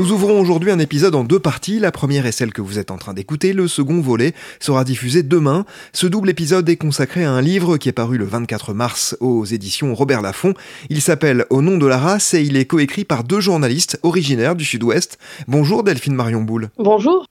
Nous ouvrons aujourd'hui un épisode en deux parties. La première est celle que vous êtes en train d'écouter. Le second volet sera diffusé demain. Ce double épisode est consacré à un livre qui est paru le 24 mars aux éditions Robert Laffont. Il s'appelle Au nom de la race et il est coécrit par deux journalistes originaires du Sud-Ouest. Bonjour Delphine Marion Boule. Bonjour.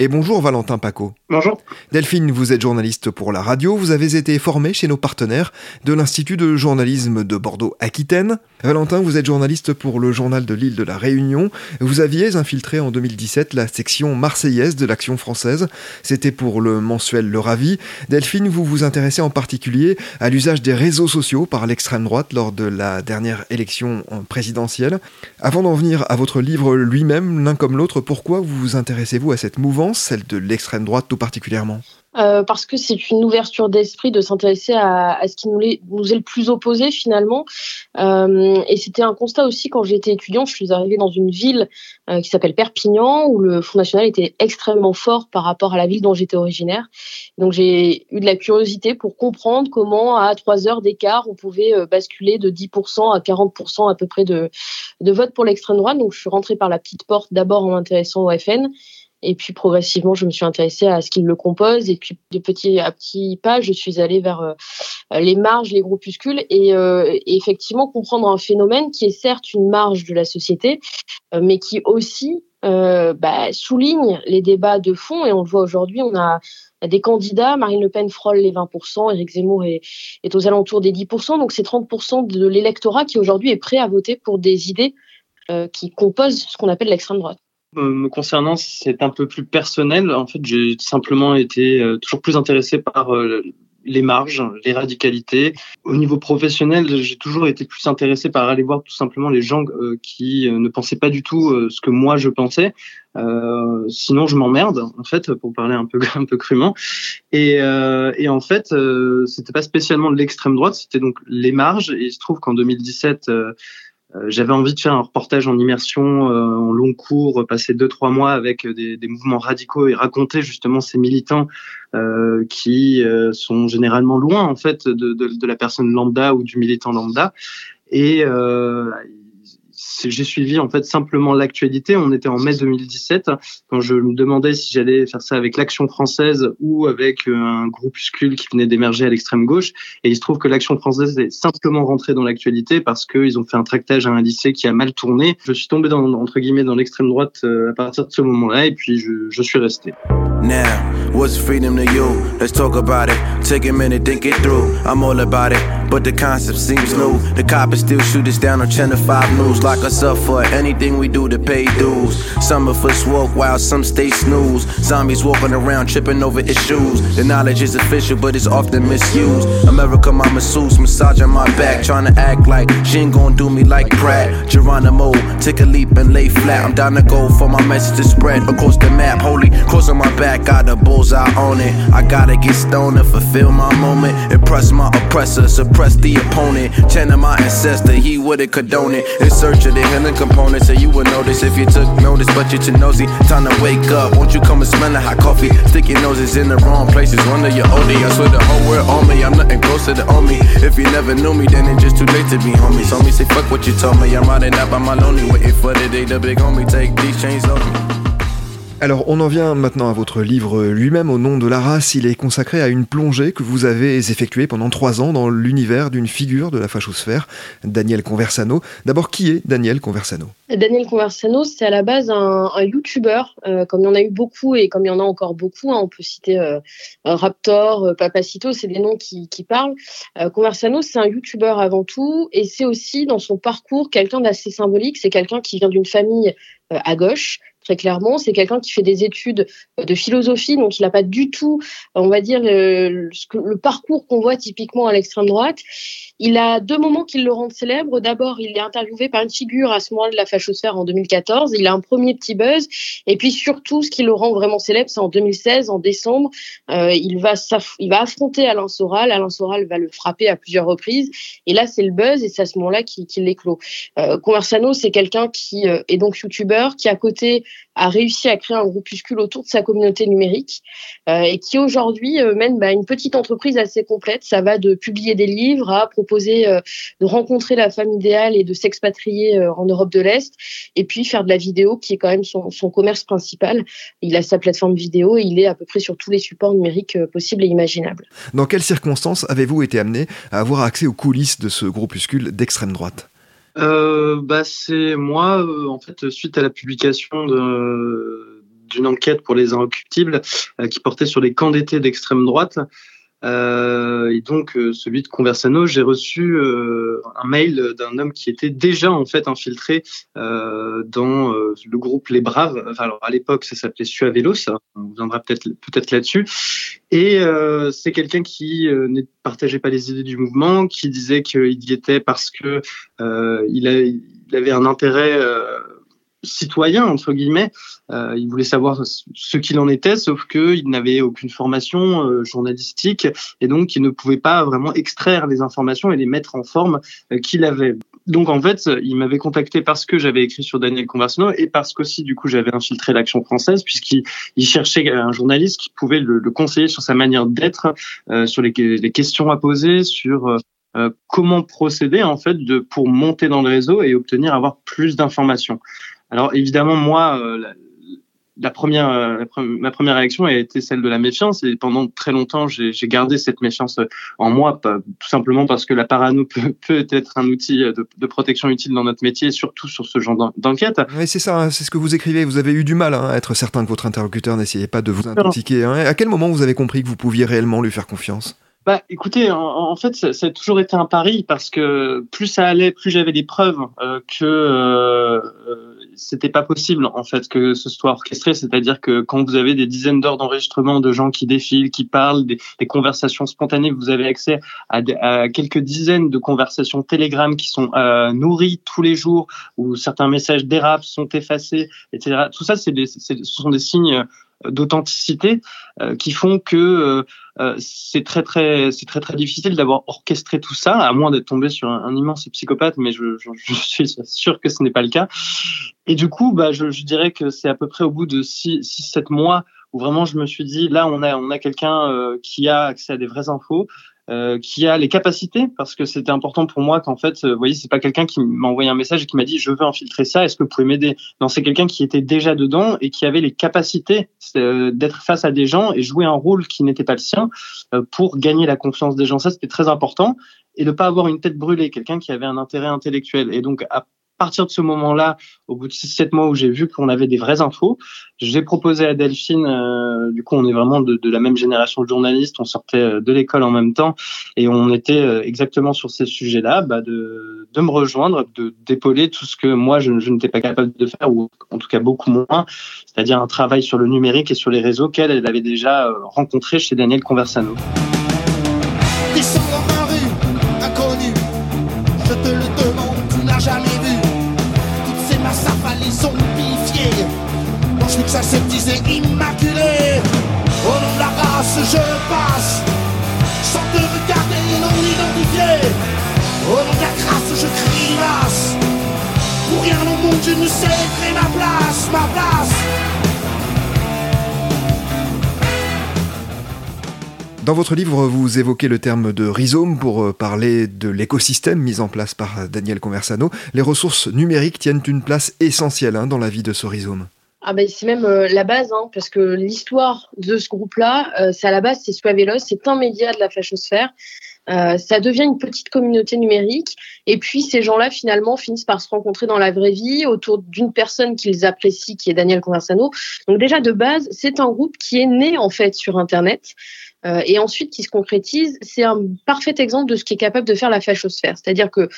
Et bonjour Valentin Paco. Bonjour. Delphine, vous êtes journaliste pour la radio, vous avez été formé chez nos partenaires de l'Institut de journalisme de Bordeaux-Aquitaine. Valentin, vous êtes journaliste pour le journal de l'île de la Réunion. Vous aviez infiltré en 2017 la section marseillaise de l'Action française. C'était pour le mensuel Le Ravi. Delphine, vous vous intéressez en particulier à l'usage des réseaux sociaux par l'extrême droite lors de la dernière élection présidentielle. Avant d'en venir à votre livre lui-même, l'un comme l'autre, pourquoi vous intéressez-vous à cette mouvance celle de l'extrême droite tout particulièrement? Euh, parce que c'est une ouverture d'esprit de s'intéresser à, ce qui nous est, le plus opposé finalement. Euh, et c'était un constat aussi quand j'étais étudiant. Je suis arrivée dans une ville euh, qui s'appelle Perpignan où le Front National était extrêmement fort par rapport à la ville dont j'étais originaire. Donc j'ai eu de la curiosité pour comprendre comment à trois heures d'écart on pouvait basculer de 10% à 40% à peu près de vote pour l'extrême droite. Donc je suis rentrée par la petite porte d'abord en m'intéressant au FN et puis progressivement, je me suis intéressée à ce qu'il le compose. Et puis de petit à petit pas, je suis allée vers euh, les marges, les groupuscules, et, euh, et, effectivement comprendre un phénomène qui est certes une marge de la société, euh, mais qui aussi bah, souligne les débats de fond. Et on le voit aujourd'hui, on a des candidats. Marine Le Pen frôle les 20%, Éric Zemmour est aux alentours des 10%. Donc c'est 30% de l'électorat qui aujourd'hui est prêt à voter pour des idées qui composent ce qu'on appelle l'extrême droite me concernant, c'est un peu plus personnel. En fait, j'ai simplement été euh, toujours plus intéressé par euh, les marges, les radicalités. Au niveau professionnel, j'ai toujours été plus intéressé par aller voir tout simplement les gens euh, qui ne pensaient pas du tout ce que moi je pensais. sinon, je m'emmerde, en fait, pour parler un peu un peu crûment. Et, en fait, c'était pas spécialement l'extrême droite, c'était donc les marges. Et il se trouve qu'en 2017 euh, j'avais envie de faire un reportage en immersion, euh, en long cours, passer deux trois mois avec des, des, mouvements radicaux et raconter justement ces militants euh, qui euh, sont généralement loin en fait de, de, de, la personne lambda ou du militant lambda. Et j'ai suivi en fait simplement l'actualité. On était en mai 2017 quand je me demandais si j'allais faire ça avec l'Action française ou avec euh, un groupuscule qui venait d'émerger à l'extrême gauche. Et il se trouve que l'Action française est simplement rentrée dans l'actualité parce qu'ils ont fait un tractage à un lycée qui a mal tourné. Je suis tombé dans, entre guillemets dans l'extrême droite euh, à partir de ce moment-là et puis je, je suis resté. Now, what's freedom to you? Let's talk about it. Take a minute, think it through. I'm all about it, but the concept seems new. The coppers still shoot us down on Channel 5 News, lock us up for anything we do to pay dues. Some of us walk while some stay snooze. Zombies walking around tripping over issues. The knowledge is official, but it's often misused. America, my masseuse, massaging my back, trying to act like she ain't gonna do me like Pratt. Geronimo, take a leap and lay flat. I'm down to go for my message to spread across the map. Holy cross on my back got a bullseye on it. I gotta get stoned to fulfill my moment. Impress my oppressor, suppress the opponent. Chanting my ancestor, he wouldn't condone it. In search of the hidden components, so you would notice if you took notice, but you're too nosy. Time to wake up, won't you come and smell the hot coffee? Stick your noses in the wrong places, wonder you're OD. I swear the whole world on me, I'm nothing closer to on me. If you never knew me, then it's just too late to be homies. Homie, say fuck what you told me. I'm riding out by my lonely, waiting for the day the big homie take these chains off me. Alors on en vient maintenant à votre livre lui-même, Au nom de la race. Il est consacré à une plongée que vous avez effectuée pendant trois ans dans l'univers d'une figure de la fachosphère, Daniel Conversano. D'abord, qui est Daniel Conversano? Daniel Conversano, c'est à la base un, YouTuber, euh, comme il y en a eu beaucoup et comme il y en a encore beaucoup. Hein, on peut citer euh, Raptor, euh, Papacito, c'est des noms qui, qui parlent. Conversano, c'est un YouTuber avant tout et c'est aussi dans son parcours quelqu'un d'assez symbolique. C'est quelqu'un qui vient d'une famille à gauche, très clairement. C'est quelqu'un qui fait des études de philosophie, donc il n'a pas du tout, on va dire, le, parcours qu'on voit typiquement à l'extrême droite. Il a deux moments qui le rendent célèbre. D'abord, il est interviewé par une figure à ce moment de la fachosphère en 2014. Il a un premier petit buzz. Et puis surtout, ce qui le rend vraiment célèbre, c'est en 2016, en décembre, euh, il, va il va affronter Alain Soral. Alain Soral va le frapper à plusieurs reprises. Et là, c'est le buzz et c'est à ce moment-là qu'il qu l'éclot. Euh, Conversano, c'est quelqu'un qui euh, est donc youtubeur, qui à côté a réussi à créer un groupuscule autour de sa communauté numérique euh, et qui aujourd'hui euh, mène bah, une petite entreprise assez complète. Ça va de publier des livres à proposer euh, de rencontrer la femme idéale et de s'expatrier en Europe de l'Est et puis faire de la vidéo qui est quand même son, son, commerce principal. Il a sa plateforme vidéo et il est à peu près sur tous les supports numériques possibles et imaginables. Dans quelles circonstances avez-vous été amené à avoir accès aux coulisses de ce groupuscule d'extrême droite? Euh, bah, C'est moi, euh, en fait, suite à la publication d'une enquête pour les inrecuptibles euh, qui portait sur les camps d'extrême droite. Euh, et donc euh, celui de Conversano, j'ai reçu euh, un mail d'un homme qui était déjà en fait infiltré dans le groupe Les Braves. Alors à l'époque, ça s'appelait Suavelos. On viendra peut-être peut-être là-dessus. Et c'est quelqu'un qui ne partageait pas les idées du mouvement, qui disait qu'il y était parce que il, a, il, avait un intérêt citoyen entre guillemets. Euh, il voulait savoir ce qu'il en était, sauf qu'il n'avait aucune formation euh, journalistique et donc il ne pouvait pas vraiment extraire les informations et les mettre en forme euh, qu'il avait. Donc en fait, il m'avait contacté parce que j'avais écrit sur Daniel Conversino et parce qu'aussi du coup j'avais infiltré l'action française puisqu'il cherchait un journaliste qui pouvait le, le conseiller sur sa manière d'être, euh, sur les, les, questions à poser, sur euh, comment procéder en fait de, pour monter dans le réseau et obtenir avoir plus d'informations. Alors évidemment, moi, euh, la, première, euh, ma première réaction a été celle de la méfiance et pendant très longtemps, j'ai gardé cette méfiance en moi, tout simplement parce que la parano peut, peut être un outil de, de, protection utile dans notre métier, surtout sur ce genre d'enquête. Oui, c'est ça, hein, c'est ce que vous écrivez. Vous avez eu du mal hein, à être certain que votre interlocuteur n'essayait pas de vous intoxiquer. Hein. À quel moment vous avez compris que vous pouviez réellement lui faire confiance? Bah, écoutez, en, en fait, ça, ça, a toujours été un pari parce que plus ça allait, plus j'avais des preuves euh, que euh, c'était pas possible en fait que ce soit orchestré. C'est-à-dire que quand vous avez des dizaines d'heures d'enregistrement de gens qui défilent, qui parlent, des, conversations spontanées, vous avez accès à, quelques dizaines de conversations Telegram qui sont euh, nourries tous les jours, où certains messages dérapent, sont effacés, etc. Tout ça, c'est ce sont des signes d'authenticité euh, qui font que euh, euh, c'est très très c'est très très difficile d'avoir orchestré tout ça à moins d'être tombé sur un, immense psychopathe mais je, je, je, suis sûr que ce n'est pas le cas. Et du coup bah je, je dirais que c'est à peu près au bout de 6 7 mois où vraiment je me suis dit là on a on a quelqu'un euh, qui a accès à des vraies infos euh, qui a les capacités, parce que c'était important pour moi qu'en fait, euh, vous voyez, c'est pas quelqu'un qui m'a envoyé un message et qui m'a dit je veux infiltrer ça, est-ce que vous pouvez m'aider? Non, c'est quelqu'un qui était déjà dedans et qui avait les capacités euh, d'être face à des gens et jouer un rôle qui n'était pas le sien euh, pour gagner la confiance des gens. Ça, c'était très important et de pas avoir une tête brûlée, quelqu'un qui avait un intérêt intellectuel. Et donc, à partir de ce moment-là, au bout de 6-7 mois où j'ai vu qu'on avait des vraies infos, j'ai proposé à Delphine, euh, du coup on est vraiment de, de, la même génération de journalistes, on sortait euh, de l'école en même temps et on était euh, exactement sur ces sujets-là, bah de, de me rejoindre, de d'épauler tout ce que moi je, je n'étais pas capable de faire, ou en tout cas beaucoup moins, c'est-à-dire un travail sur le numérique et sur les réseaux qu'elle elle avait déjà rencontré chez Daniel Conversano. Ma place, ma place Dans votre livre, vous évoquez le terme de rhizome pour parler de l'écosystème mis en place par Daniel Conversano. Les ressources numériques tiennent une place essentielle hein, dans la vie de ce rhizome. ah ben, c'est même euh, la base, hein, parce que l'histoire de ce groupe-là, euh, c'est à la base, c'est Suavelos, c'est un média de la fachosphère. Euh, ça devient une petite communauté numérique. Et puis, ces gens-là, finalement, finissent par se rencontrer dans la vraie vie autour d'une personne qu'ils apprécient, qui est Daniel Conversano. Donc, déjà, de base, c'est un groupe qui est né, en fait, sur Internet. Euh, et ensuite, qui se concrétise. C'est un parfait exemple de ce qui est capable de faire la fachosphère. C'est-à-dire que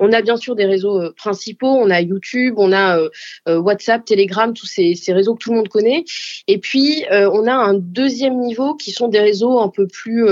on a bien sûr des réseaux euh, principaux, on a YouTube, on a euh, euh, WhatsApp, Telegram, tous ces, réseaux que tout le monde connaît. Et puis, on a un deuxième niveau qui sont des réseaux un peu plus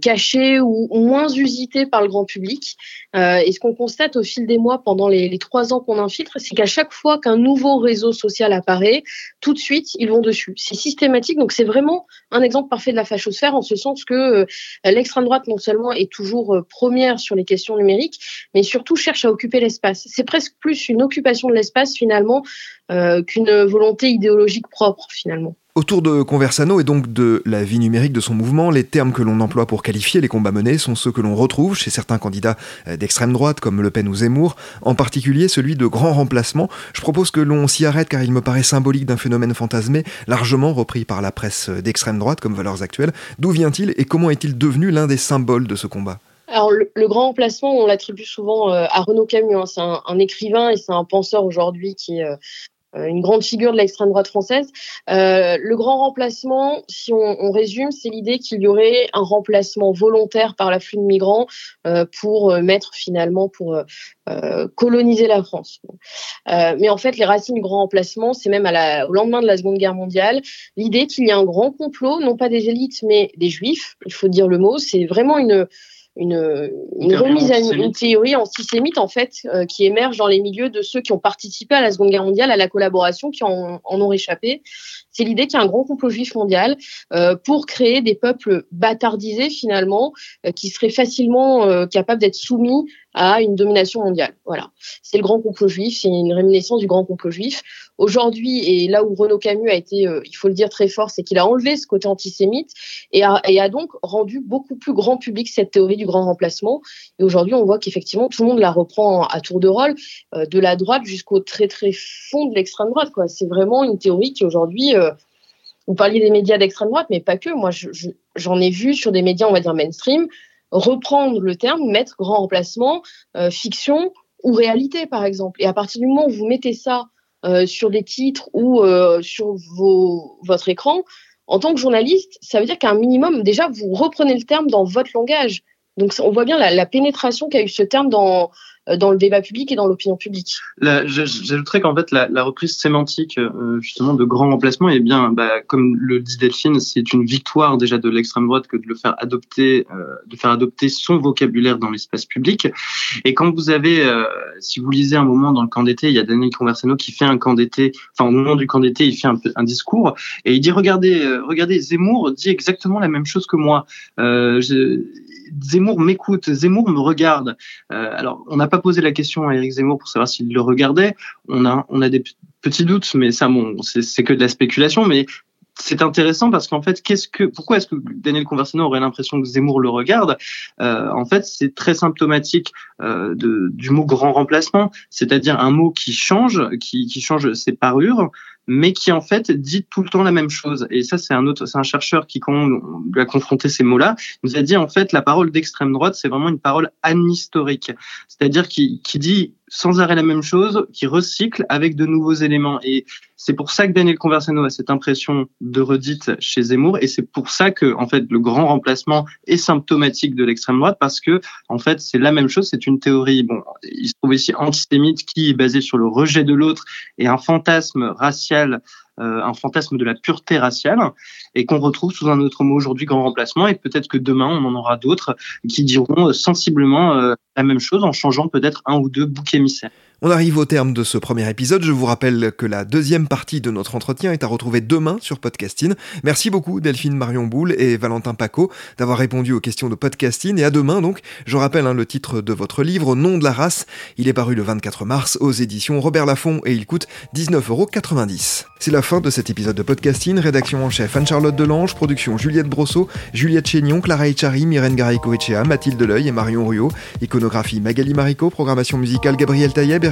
cachés ou moins usités par le grand public. et ce qu'on constate au fil des mois pendant les, trois ans qu'on infiltre, c'est qu'à chaque fois qu'un nouveau réseau social apparaît, tout de suite, ils vont dessus. C'est systématique, donc c'est vraiment un exemple parfait de la fachosphère en ce sens que l'extrême droite non seulement est toujours première sur les questions numériques, mais surtout surtout cherche à occuper l'espace. C'est presque plus une occupation de l'espace finalement euh, qu'une volonté idéologique propre finalement. Autour de Conversano et donc de la vie numérique de son mouvement, les termes que l'on emploie pour qualifier les combats menés sont ceux que l'on retrouve chez certains candidats euh, d'extrême droite comme Le Pen ou Zemmour, en particulier celui de grand remplacement. Je propose que l'on s'y arrête car il me paraît symbolique d'un phénomène fantasmé, largement repris par la presse d'extrême droite comme valeurs actuelles. D'où vient-il et comment est-il devenu l'un des symboles de ce combat? Alors, le, grand remplacement, on l'attribue souvent euh, à Renaud Camus. Hein. C'est un, écrivain et c'est un penseur aujourd'hui qui est euh, euh, une grande figure de l'extrême droite française. le grand remplacement, si on, résume, c'est l'idée qu'il y aurait un remplacement volontaire par l'afflux de migrants pour mettre finalement pour coloniser la France. mais en fait, les racines du grand remplacement, c'est même à la, au lendemain de la Seconde Guerre mondiale, l'idée qu'il y a un grand complot, non pas des élites, mais des juifs. Il faut dire le mot. C'est vraiment une une, une remise à une, théorie antisémite en fait euh, qui émerge dans les milieux de ceux qui ont participé à la Seconde Guerre mondiale, à la collaboration, qui en, en ont réchappé. C'est l'idée qu'il y a un grand complot juif mondial euh, pour créer des peuples bâtardisés finalement, euh, qui seraient facilement capables d'être soumis à une domination mondiale. Voilà, c'est le grand complot juif, c'est une réminiscence du grand complot juif. Aujourd'hui, et là où Renaud Camus a été, euh, il faut le dire très fort, c'est qu'il a enlevé ce côté antisémite et a, donc rendu beaucoup plus grand public cette théorie du grand remplacement. Et aujourd'hui, on voit qu'effectivement, tout le monde la reprend à tour de rôle, euh, de la droite jusqu'au très très fond de l'extrême droite. C'est vraiment une théorie qui aujourd'hui, euh, vous parliez des médias d'extrême droite, mais pas que. Moi, j'en ai vu sur des médias, on va dire mainstream, reprendre le terme, mettre grand remplacement, euh, fiction ou réalité, par exemple. Et à partir du moment où vous mettez ça euh, sur des titres ou euh, sur votre écran, en tant que journaliste, ça veut dire qu'à un minimum, déjà, vous reprenez le terme dans votre langage. Donc, on voit bien la, pénétration qu'a eu ce terme dans, dans le débat public et dans l'opinion publique. J'ajouterais qu'en fait la, la, reprise sémantique euh, justement de grand remplacement est bien, bah, comme le dit Delphine, c'est une victoire déjà de l'extrême droite que de le faire adopter, euh, de faire adopter son vocabulaire dans l'espace public. Et quand vous avez, si vous lisez un moment dans le camp d'été, il y a Daniel Conversano qui fait un camp d'été, enfin au moment du camp d'été, il fait un, un, discours et il dit regardez, regardez, Zemmour dit exactement la même chose que moi. Je, Zemmour m'écoute, Zemmour me regarde. Euh, alors, on n'a pas posé la question à Eric Zemmour pour savoir s'il le regardait. On a, on a des petits doutes, mais ça, bon, c'est que de la spéculation. Mais c'est intéressant parce qu'en fait, qu'est-ce que, pourquoi est-ce que Daniel Conversano aurait l'impression que Zemmour le regarde? Euh, En fait, c'est très symptomatique euh, de, du mot grand remplacement, c'est-à-dire un mot qui change, qui, qui change ses parures, mais qui en fait dit tout le temps la même chose. Et ça, c'est un autre, c'est un chercheur qui, quand on lui a confronté ces mots-là, nous a dit en fait la parole d'extrême droite, c'est vraiment une parole anhistorique, c'est-à-dire qui, qui dit sans arrêt la même chose, qui recycle avec de nouveaux éléments. Et c'est pour ça que Daniel Conversano a cette impression de redite chez Zemmour, et c'est pour ça que en fait le grand remplacement est symptomatique de l'extrême droite parce que en fait c'est la même chose, c'est une théorie. Bon, il se trouve ici antisémite qui est basée sur le rejet de l'autre et un fantasme racial un fantasme de la pureté raciale et qu'on retrouve sous un autre mot aujourd'hui grand remplacement et peut-être que demain on en aura d'autres qui diront sensiblement euh, la même chose en changeant peut-être un ou deux boucs émissaires. On arrive au terme de ce premier épisode. Je vous rappelle que la deuxième partie de notre entretien est à retrouver demain sur Podcasting. Merci beaucoup Delphine Marion Boule et Valentin Paco d'avoir répondu aux questions de Podcasting. Et à demain donc. Je rappelle hein, le titre de votre livre, Nom de la race. Il est paru le 24 mars aux éditions Robert Laffont et il coûte 19,90€. C'est la fin de cet épisode de Podcasting. Rédaction en chef Anne-Charlotte Delange, production Juliette Brosseau, Juliette Chénion, Clara Echari, Myrène Garico Echea, Mathilde Leuil et Marion Ruot, iconographie Magali Marico, programmation musicale Gabriel Taïeb